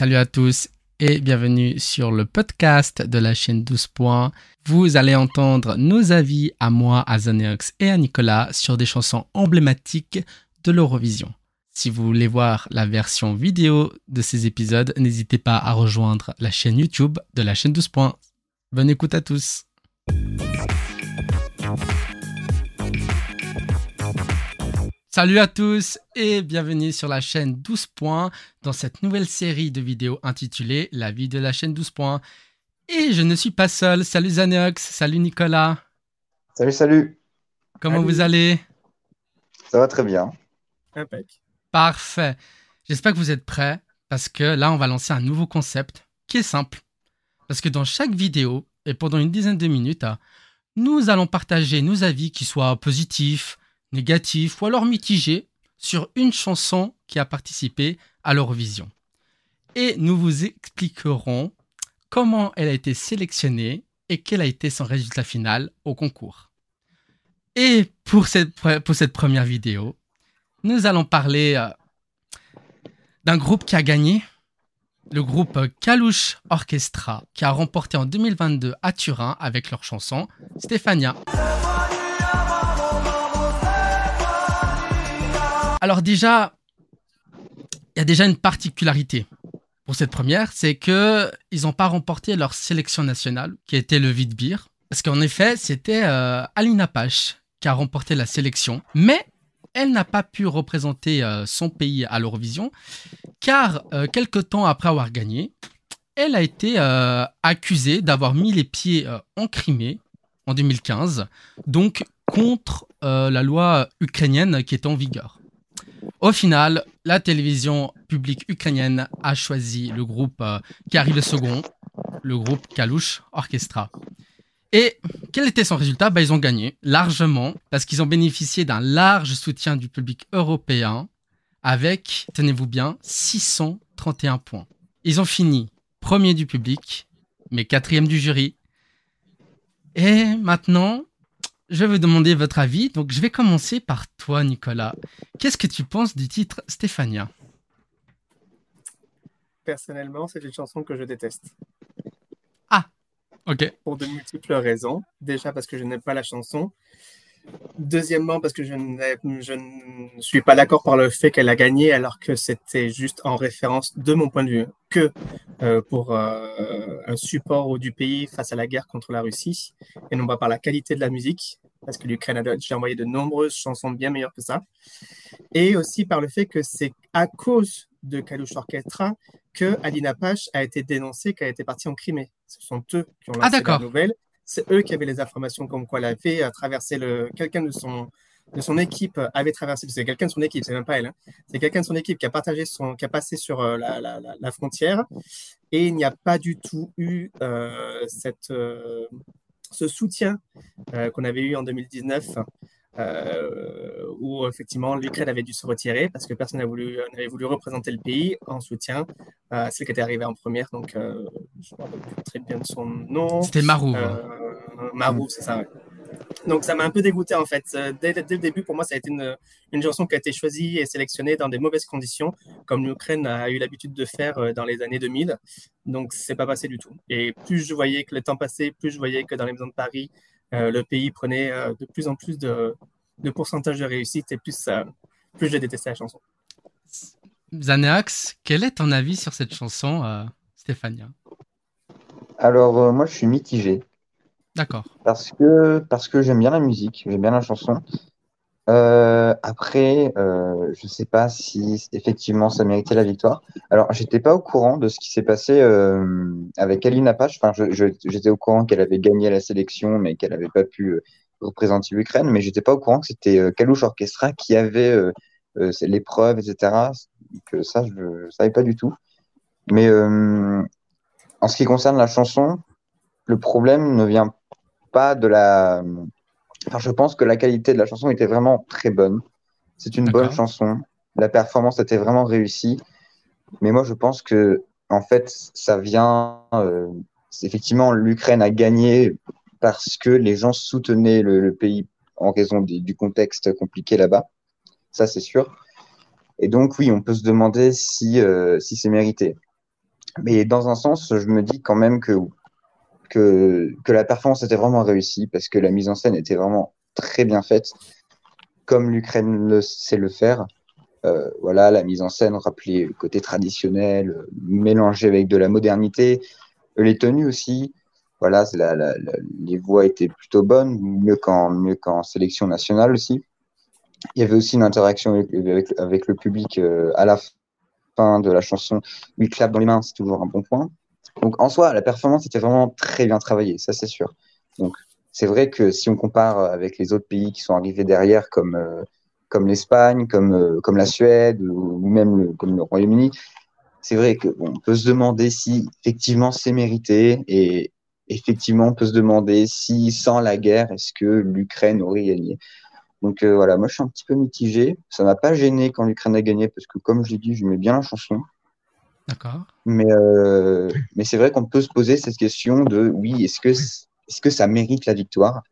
Salut à tous et bienvenue sur le podcast de la chaîne 12 points. Vous allez entendre nos avis à moi, à Zaneox et à Nicolas sur des chansons emblématiques de l'Eurovision. Si vous voulez voir la version vidéo de ces épisodes, n'hésitez pas à rejoindre la chaîne YouTube de la chaîne 12 points. Bonne écoute à tous. Salut à tous et bienvenue sur la chaîne 12 points dans cette nouvelle série de vidéos intitulée La vie de la chaîne 12 points. Et je ne suis pas seul. Salut Zanox, salut Nicolas. Salut, salut. Comment Salut. vous allez? Ça va très bien. Impec. Parfait. J'espère que vous êtes prêts parce que là, on va lancer un nouveau concept qui est simple. Parce que dans chaque vidéo et pendant une dizaine de minutes, nous allons partager nos avis qui soient positifs, négatifs ou alors mitigés sur une chanson qui a participé à l'Eurovision. Et nous vous expliquerons comment elle a été sélectionnée et quel a été son résultat final au concours. Et pour cette, pour cette première vidéo, nous allons parler euh, d'un groupe qui a gagné, le groupe Kalouche Orchestra, qui a remporté en 2022 à Turin avec leur chanson Stéphania. Alors déjà, il y a déjà une particularité pour cette première, c'est que ils n'ont pas remporté leur sélection nationale, qui était le Vitbir, parce qu'en effet, c'était euh, Alina Pache qui a remporté la sélection, mais elle n'a pas pu représenter euh, son pays à l'Eurovision, car euh, quelque temps après avoir gagné, elle a été accusée d'avoir mis les pieds en Crimée en 2015, donc contre la loi ukrainienne qui est en vigueur. Au final, la télévision publique ukrainienne a choisi le groupe euh, qui arrive le second, le groupe Kalouche Orchestra. Et quel était son résultat? Bah, Ils ont gagné largement parce qu'ils ont bénéficié d'un large soutien du public européen avec, tenez-vous bien, 631 points. Ils ont fini premier du public, mais quatrième du jury. Et maintenant, je vais vous demander votre avis. Donc, je vais commencer par toi, Nicolas. Qu'est-ce que tu penses du titre Stéphania? Personnellement, c'est une chanson que je déteste. Ok. Pour de multiples raisons. Déjà parce que je n'aime pas la chanson. Deuxièmement, parce que je, ne suis pas d'accord par le fait qu'elle a gagné, alors que c'était juste en référence, de mon point de vue, que euh, pour euh, un support du pays face à la guerre contre la Russie, et non pas par la qualité de la musique, parce que l'Ukraine a déjà envoyé de nombreuses chansons bien meilleures que ça, et aussi par le fait que c'est à cause de Kalouche Orchestra que Alina Pache a été dénoncée, qu'elle était partie en Crimée. Ce sont eux qui ont Ah, lancé la d'accord. nouvelle. C'est eux qui avaient les informations comme quoi elle avait traversé le. Quelqu'un de son de son équipe avait traversé. C'est quelqu'un de son équipe, c'est même pas elle. hein. C'est quelqu'un de son équipe qui a partagé son, qui a passé sur euh, la, la- frontière et il n'y a pas du tout eu euh, cette euh, ce soutien qu'on avait eu en 2019 euh, où effectivement l'Ukraine avait dû se retirer parce que personne n'avait voulu représenter le pays en soutien à celle qui était arrivée en première. Donc, euh, je ne me rappelle plus très bien de son nom. C'était Marou. Euh, Marou, c'est ça. ouais. Donc, ça m'a un peu dégoûté en fait. Euh, Dès, dès le début, pour moi, ça a été une, une chanson qui a été choisie et sélectionnée dans des mauvaises conditions, comme l'Ukraine a eu l'habitude de faire euh, dans les années 2000. Donc, c'est pas passé du tout. Et plus je voyais que le temps passait, plus je voyais que dans les maisons de Paris, euh, le pays prenait euh, de plus en plus de, de pourcentage de réussite et plus, euh, plus je détestais la chanson. Xanax, quel est ton avis sur cette chanson, euh, Stéphania? Alors, euh, moi, je suis mitigé D'accord. parce que, parce que j'aime bien la musique, j'aime bien la chanson. Euh, après, euh, je sais pas si effectivement ça méritait la victoire. Alors, j'étais pas au courant de ce qui s'est passé euh, avec Alina Pache. Enfin, j'étais au courant qu'elle avait gagné la sélection, mais qu'elle n'avait pas pu représenter l'Ukraine. Mais j'étais pas au courant que c'était Kalouche Orchestra qui avait l'épreuve, etc. Que ça, je ne savais pas du tout. Mais en ce qui concerne la chanson, le problème ne vient pas de la. Enfin, je pense que la qualité de la chanson était vraiment très bonne. C'est une bonne chanson. La performance était vraiment réussie. Mais moi, je pense que, en fait, ça vient. euh, effectivement, l'Ukraine a gagné parce que les gens soutenaient le, le pays en raison des- du contexte compliqué là-bas. Ça, c'est sûr. Et donc, oui, on peut se demander si, euh, si c'est mérité. Mais dans un sens, je me dis quand même que, que, la performance était vraiment réussie parce que la mise en scène était vraiment très bien faite, comme l'Ukraine le sait le faire. Euh, voilà, la mise en scène, rappelez le côté traditionnel, mélangé avec de la modernité, les tenues aussi. Voilà, les voix étaient plutôt bonnes, mieux qu'en sélection nationale aussi. Il y avait aussi une interaction avec le public euh, à la fin de la chanson. Il clap dans les mains, c'est toujours un bon point. Donc en soi, la performance était vraiment très bien travaillée, ça c'est sûr. Donc c'est vrai que si on compare avec les autres pays qui sont arrivés derrière, comme, euh, comme l'Espagne, comme, euh, comme la Suède ou, même le, comme le Royaume-Uni, c'est vrai qu'on peut se demander si effectivement c'est mérité et effectivement on peut se demander si sans la guerre, est-ce que l'Ukraine aurait gagné. Donc euh, voilà, moi je suis un petit peu mitigé. Ça m'a pas gêné quand l'Ukraine a gagné parce que comme je l'ai dit, je mets bien la chanson. D'accord. Mais, euh, mais c'est vrai qu'on peut se poser cette question de oui, est-ce que, est-ce que ça mérite la victoire?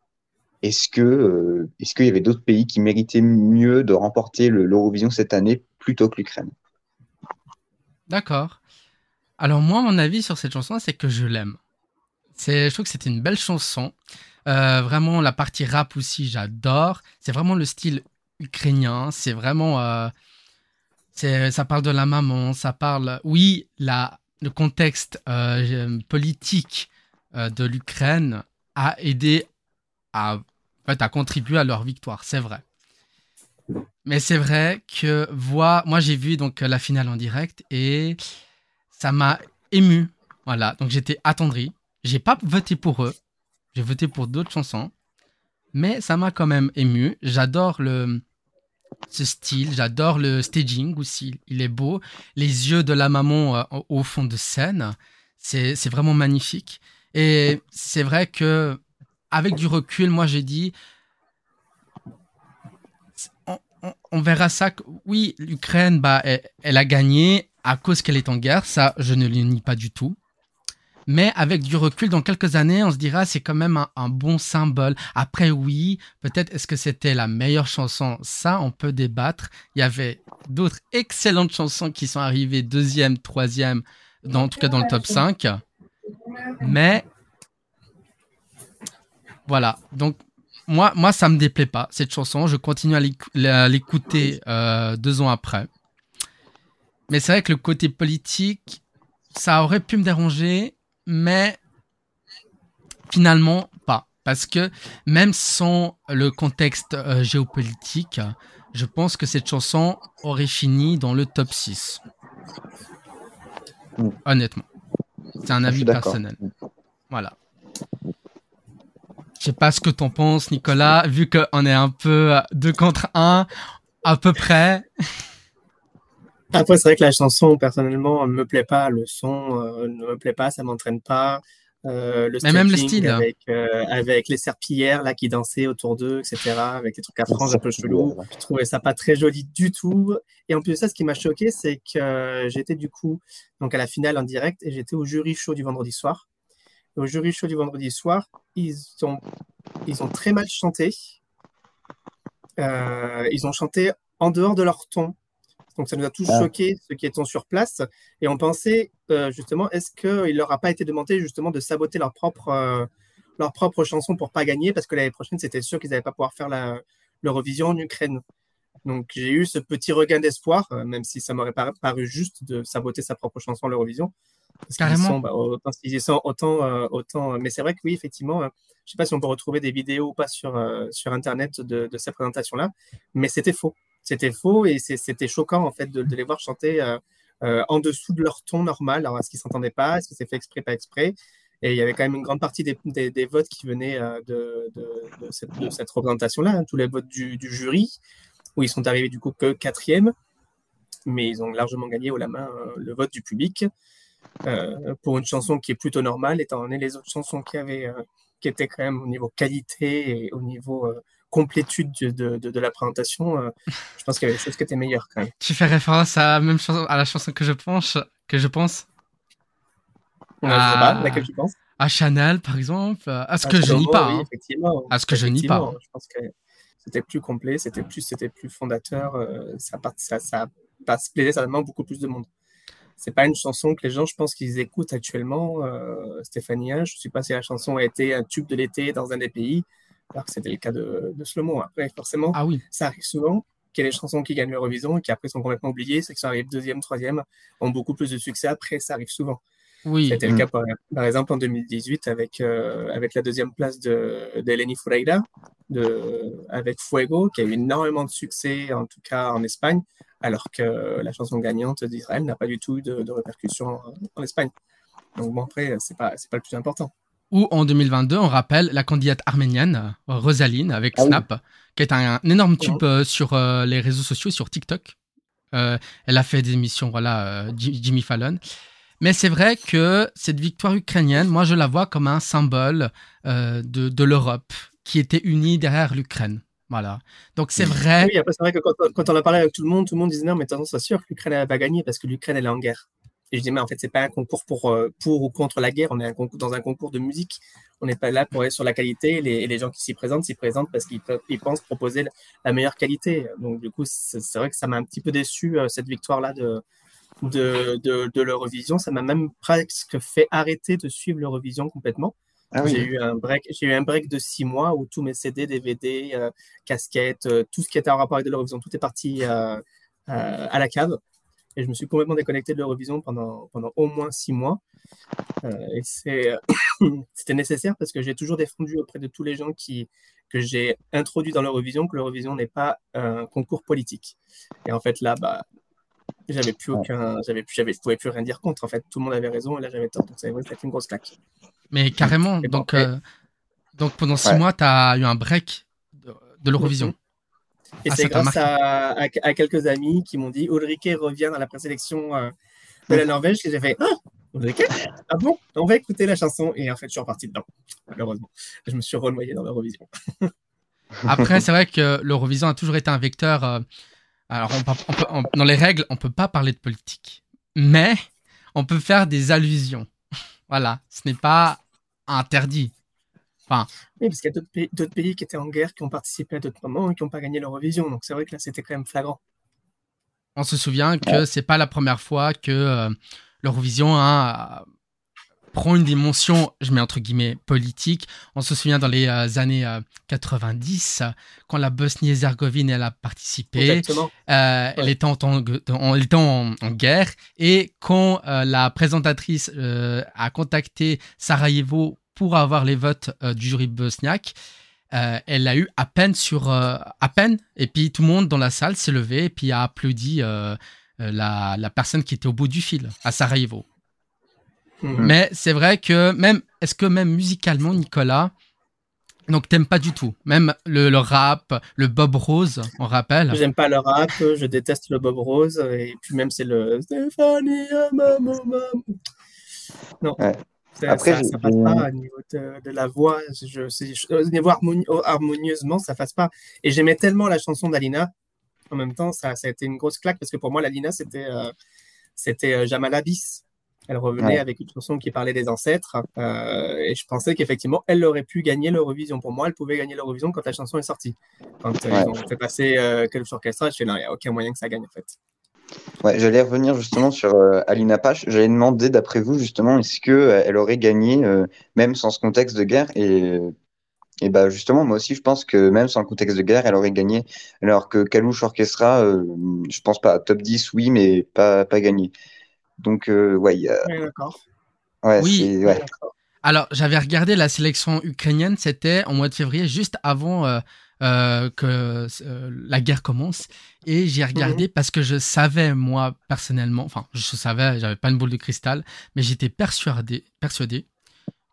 Est-ce que euh, est-ce qu'il y avait d'autres pays qui méritaient mieux de remporter l'Eurovision cette année plutôt que l'Ukraine? D'accord. Alors moi, mon avis sur cette chanson, c'est que je l'aime. C'est, je trouve que c'était une belle chanson. Euh, vraiment, la partie rap aussi, j'adore. C'est vraiment le style ukrainien. C'est vraiment. Euh, ça parle de la maman, ça parle. Oui, le contexte euh, politique de l'Ukraine a aidé à, contribuer à leur victoire, c'est vrai. Mais c'est vrai que moi j'ai vu donc la finale en direct et ça m'a ému. Voilà, donc j'étais attendri. J'ai pas voté pour eux, j'ai voté pour d'autres chansons, mais ça m'a quand même ému. J'adore le ce style, j'adore le staging aussi, il est beau. Les yeux de la maman euh, au fond de scène, c'est vraiment magnifique. Et c'est vrai que avec du recul, moi j'ai dit, on, verra ça. Oui, l'Ukraine, bah, elle, a gagné à cause qu'elle est en guerre. Ça, je ne le nie pas du tout. Mais avec du recul, dans quelques années, on se dira c'est quand même un, bon symbole. Après, oui, peut-être est-ce que c'était la meilleure chanson? Ça, on peut débattre. Il y avait d'autres excellentes chansons qui sont arrivées deuxième, troisième, en tout cas dans le top 5. Mais voilà. Donc moi, moi, ça me déplaît pas cette chanson. Je continue à l'écouter euh, deux ans après. Mais c'est vrai que le côté politique, ça aurait pu me déranger mais finalement pas. Parce que même sans le contexte euh, géopolitique, je pense que cette chanson aurait fini dans le top 6. Mm. Honnêtement. C'est un avis personnel. Voilà. Je sais pas ce que t'en penses, Nicolas, vu qu'on est un peu deux contre un, à peu près. Après, c'est vrai que la chanson, personnellement, ne me plaît pas. Le son euh, ne me plaît pas, ça m'entraîne pas. Euh, le Mais même le style. Avec, euh, avec les serpillères là, qui dansaient autour d'eux, etc. Avec les trucs à franges un peu chelous. Je trouvais ça pas très joli du tout. Et en plus de ça, ce qui m'a choqué, c'est que j'étais du coup donc à la finale en direct et j'étais au jury show du vendredi soir. au jury show du vendredi soir, ils ont, ils ont très mal chanté. ils ont chanté en dehors de leur ton. Donc ça nous a tous choqué choqués, ceux qui étaient sur place. Et on pensait euh, justement, est-ce qu'il leur a pas été demandé justement de saboter leur propre, euh, leur propre chanson pour pas gagner? Parce que l'année prochaine, c'était sûr qu'ils n'allaient pas pouvoir faire l'Eurovision en Ukraine. Donc j'ai eu ce petit regain d'espoir, euh, même si ça m'aurait paru juste de saboter sa propre chanson l'Eurovision. Carrément. bah, autant, sont autant, autant. Mais c'est vrai que oui, effectivement, je ne sais pas si on peut retrouver des vidéos ou pas sur, sur Internet de, de cette présentation-là, mais c'était faux c'était faux et c'était choquant en fait de, les voir chanter euh, euh, en dessous de leur ton normal. Alors est-ce qu'ils s'entendaient pas? Est-ce que c'est fait exprès, pas exprès? Et il y avait quand même une grande partie des, votes qui venaient euh, de, cette, représentation-là, hein, tous les votes du, du, jury, où ils sont arrivés du coup que quatrième, mais ils ont largement gagné au la main le vote du public. pour une chanson qui est plutôt normale, étant donné les autres chansons qui avaient, qui étaient quand même au niveau qualité et au niveau complétude de, de, la présentation, euh, je pense qu'il y avait des choses qui étaient meilleures quand même. Tu fais référence à, même à la chanson que je pense, que je pense? À... laquelle tu penses? À Chanel, par exemple. À ce que je nie pas. Hein. À ce que je nie pas. Hein. Je pense que c'était plus complet, c'était plus, c'était plus fondateur. Euh, ça, ça, ça, ça plaisait certainement beaucoup plus de monde. c'est pas une chanson que les gens, je pense qu'ils écoutent actuellement. Euh, Stéphania, je sais pas si la chanson a été un tube de l'été dans un des pays, alors que c'était le cas de, de Slomo. Après, forcément, Ah oui. ça arrive souvent qu'il y ait des chansons qui gagnent l'Eurovision et qui après sont complètement oubliées, c'est que ça arrive deuxième, troisième, ont beaucoup plus de succès après, ça arrive souvent. Oui. C'était le Mm. cas par, par exemple en 2018 avec, euh, avec la deuxième place de, d'Eleni Freira de, avec Fuego, qui a eu énormément de succès, en tout cas en Espagne, alors que la chanson gagnante d'Israël n'a pas du tout eu de, de répercussions en, en Espagne. Donc bon, après, c'est pas, c'est pas le plus important. Ou en 2022, on rappelle la candidate arménienne, Rosaline, avec Ah oui. Snap, qui est un, un énorme tube euh, sur euh, les réseaux sociaux, sur TikTok. Euh, elle a fait des émissions, voilà, Ji- Jimmy Fallon. Mais c'est vrai que cette victoire ukrainienne, moi, je la vois comme un symbole de, de l'Europe qui était unie derrière l'Ukraine. Voilà. Donc c'est vrai. Oui, après, c'est vrai que quand, quand on a parlé avec tout le monde, tout le monde disait non, mais de toute façon, c'est sûr que l'Ukraine va gagner parce que l'Ukraine elle est en guerre. Et je dis, mais en fait, c'est pas un concours pour, euh, pour ou contre la guerre, on est un concours, dans un concours de musique. On n'est pas là pour aller sur la qualité. Et les, et les gens qui s'y présentent s'y présentent parce qu'ils ils pensent proposer la- meilleure qualité. Donc, du coup, c'est vrai que ça m'a un petit peu déçu, euh, cette victoire-là de, de, de, de l'Eurovision. Ça m'a même presque fait arrêter de suivre l'Eurovision complètement. Ah J'ai eu un break, j'ai eu un break de six mois où tous mes CD, DVD, euh, casquettes, euh, tout ce qui était en rapport avec de l'Eurovision, tout est parti euh, à la cave. Et je me suis complètement déconnecté de l'Eurovision pendant, pendant au moins six mois. Euh, et c'est, c'était nécessaire parce que j'ai toujours défendu auprès de tous les gens qui, que j'ai introduits dans l'Eurovision que l'Eurovision n'est pas un concours politique. Et en fait, là, bah, j'avais plus Ouais. aucun, j'avais plus, j'avais, je pouvais plus rien dire contre. En fait, tout le monde avait raison et là, j'avais tort. Donc, ça c'était une grosse claque. Mais carrément. Et bon, Donc, et- euh, donc pendant six Ouais. mois, tu as eu un break de, de l'Eurovision. Et Ah, c'est grâce à, à, à quelques amis qui m'ont dit Ulrike revient dans la présélection euh, de la Norvège que j'ai fait Ah, Ulrike Ah bon? On va écouter la chanson. Et en fait, je suis reparti dedans, malheureusement. Je me suis renoyé dans l'Eurovision. Après, c'est vrai que l'Eurovision a toujours été un vecteur. euh, alors, on peut- on peut- on- dans les règles, on peut pas parler de politique, mais on peut faire des allusions. Voilà, ce n'est pas interdit. Oui, parce qu'il y a d'autres pays, qui étaient en guerre, qui ont participé à d'autres moments et qui n'ont pas gagné l'Eurovision. Donc c'est vrai que là, c'était quand même flagrant. On se souvient que c'est pas la première fois que euh, l'Eurovision hein, euh, prend une dimension, je mets entre guillemets, politique. On se souvient dans les euh, années euh, 90, euh, quand la Bosnie-Herzégovine elle a participé. Exactement. Euh, Elle était, en, guerre et quand euh, la présentatrice euh, a contacté Sarajevo pour avoir les votes euh, du jury bosniaque, euh, elle a eu à peine sur euh, à peine et puis tout le monde dans la salle s'est levé et puis a applaudi euh, la, la personne qui était au bout du fil à Sarajevo. Mhm. Mais c'est vrai que même est-ce que même musicalement Nicolas donc t'aimes pas du tout? Même le, le rap le Bob Rose on rappelle? J'aime pas le rap, je déteste le Bob Rose. Et puis même, c'est le Stéphanie, maman, maman. Non. Ouais. Ça, Après, ça, ça passe pas au niveau de, de la voix. Je, au niveau harmoni- harmonieusement, ça passe pas. Et j'aimais tellement la chanson d'Alina. En même temps, ça, ça a été une grosse claque parce que pour moi, l'Alina, c'était euh, c'était euh, Jamal Abyss. Elle revenait Ouais. avec une chanson qui parlait des ancêtres. euh, et je pensais qu'effectivement, elle aurait pu gagner l'Eurovision. Pour moi, elle pouvait gagner l'Eurovision quand la chanson est sortie. Quand euh, Ouais. ils ont fait passer euh, Quelques Orchestra, je fais non, il n'y a aucun moyen que ça gagne en fait. Ouais, j'allais revenir justement sur euh, Alina Pache. J'allais demander, d'après vous, justement, est-ce que euh, elle aurait gagné, euh, même sans ce contexte de guerre? Et, et bah, justement, moi aussi, je pense que même sans le contexte de guerre, elle aurait gagné. Alors que Kalouche Orchestra, euh, je pense pas. Top 10, oui, mais pas, pas gagné. Donc, euh, ouais, y a- Ouais, d'accord. ouais, Oui. Ouais. Alors, j'avais regardé la sélection ukrainienne, c'était en mois de février, juste avant euh, que euh, la guerre commence. Et j'ai regardé parce que je savais, moi, personnellement, enfin, je savais, j'avais pas une boule de cristal, mais j'étais persuadé, persuadé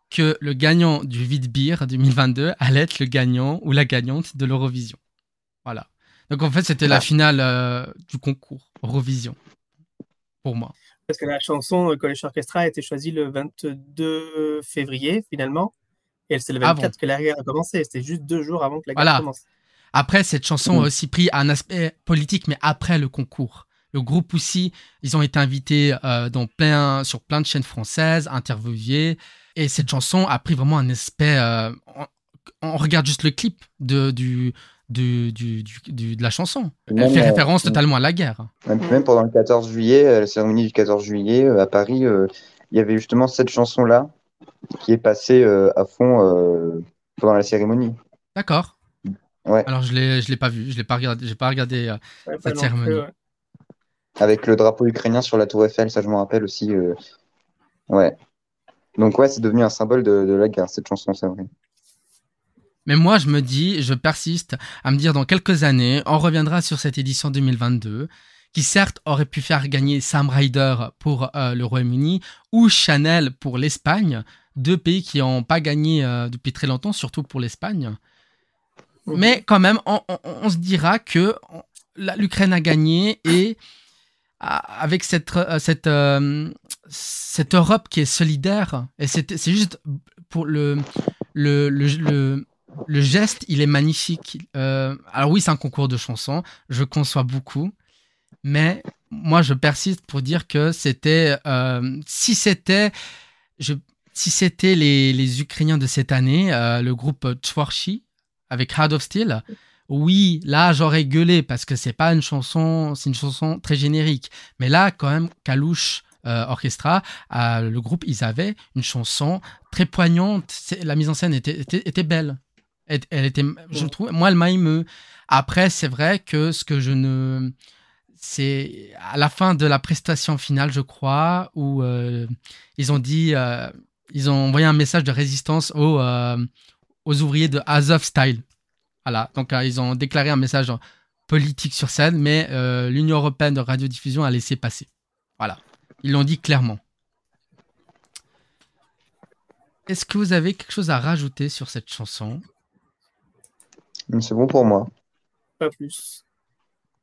que le gagnant du Vide Beer 2022 allait être le gagnant ou la gagnante de l'Eurovision. Voilà. Donc, en fait, c'était la finale euh, du concours Eurovision. Pour moi. Parce que la chanson College Orchestra a été choisie le 22 février finalement. Et c'est le Ah 24 que la guerre a commencé. C'était juste deux jours avant que la guerre Voilà. commence. Après, cette chanson a aussi pris un aspect politique, mais après le concours. Le groupe aussi, ils ont été invités euh, dans plein, sur plein de chaînes françaises, interviewés. Et cette chanson a pris vraiment un aspect. euh, on, on regarde juste le clip de, du, du, du, du- de la chanson. Même, Elle fait euh, référence totalement à la guerre. Même, même pendant le 14 juillet, euh, la cérémonie du 14 juillet euh, à Paris, euh, il y avait justement cette chanson-là qui est passée euh, à fond euh, pendant la cérémonie. D'accord. Ouais. Alors je l'ai, je l'ai pas vu, je l'ai pas regardé, j'ai pas regardé. euh, Ouais, Cette cérémonie. plus, ouais. Avec le drapeau ukrainien sur la tour Eiffel, ça je m'en rappelle aussi. euh, Ouais. Donc ouais, c'est devenu un symbole de, de la guerre, cette chanson, c'est vrai. Mais moi, je me dis, je persiste à me dire dans quelques années, on reviendra sur cette édition 2022, qui certes aurait pu faire gagner Sam Ryder pour euh, le Royaume-Uni ou Chanel pour l'Espagne, deux pays qui n'ont pas gagné euh, depuis très longtemps, surtout pour l'Espagne. Mais quand même, on, on- on se dira que l'Ukraine a gagné et avec cette, euh, cette, euh, cette Europe qui est solidaire, et c'est c'est juste pour le, le, le, le, le geste, il est magnifique. Euh, alors oui, c'est un concours de chansons, je conçois beaucoup, mais moi je persiste pour dire que c'était, euh, si c'était, je, si c'était les, les Ukrainiens de cette année, euh, le groupe Tchwarchi avec Heart of Steel, oui, là j'aurais gueulé parce que c'est pas une chanson, c'est une chanson très générique. Mais là, quand même, Kalouche euh, Orchestra, euh, le groupe, ils avaient une chanson très poignante. La mise en scène était, était, était belle. Elle, elle était, je trouve, moi, elle m'a ému. Après, c'est vrai que ce que je ne. C'est à la fin de la prestation finale, je crois, où euh, ils ont dit. Ils ont envoyé un message de résistance aux, euh, aux ouvriers de Azov Style. Voilà. Donc, euh, ils ont déclaré un message politique sur scène, mais euh, l'Union européenne de radiodiffusion a laissé passer. Voilà. Ils l'ont dit clairement. Est-ce que vous avez quelque chose à rajouter sur cette chanson? C'est bon pour moi. Pas plus.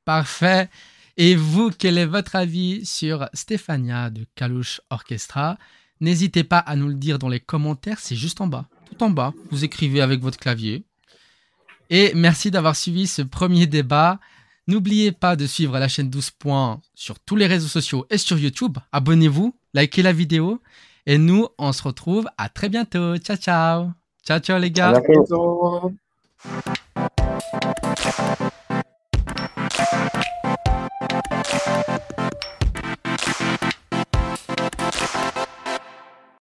Parfait. Et vous, quel est votre avis sur Stéphania de Kalouche Orchestra? N'hésitez pas à nous le dire dans les commentaires, c'est juste en bas, tout en bas. Vous écrivez avec votre clavier. Et merci d'avoir suivi ce premier débat. N'oubliez pas de suivre la chaîne 12 points sur tous les réseaux sociaux et sur YouTube. Abonnez-vous, likez la vidéo. Et nous, on se retrouve à très bientôt. Ciao, ciao. Ciao, ciao les gars. À bientôt. Bientôt.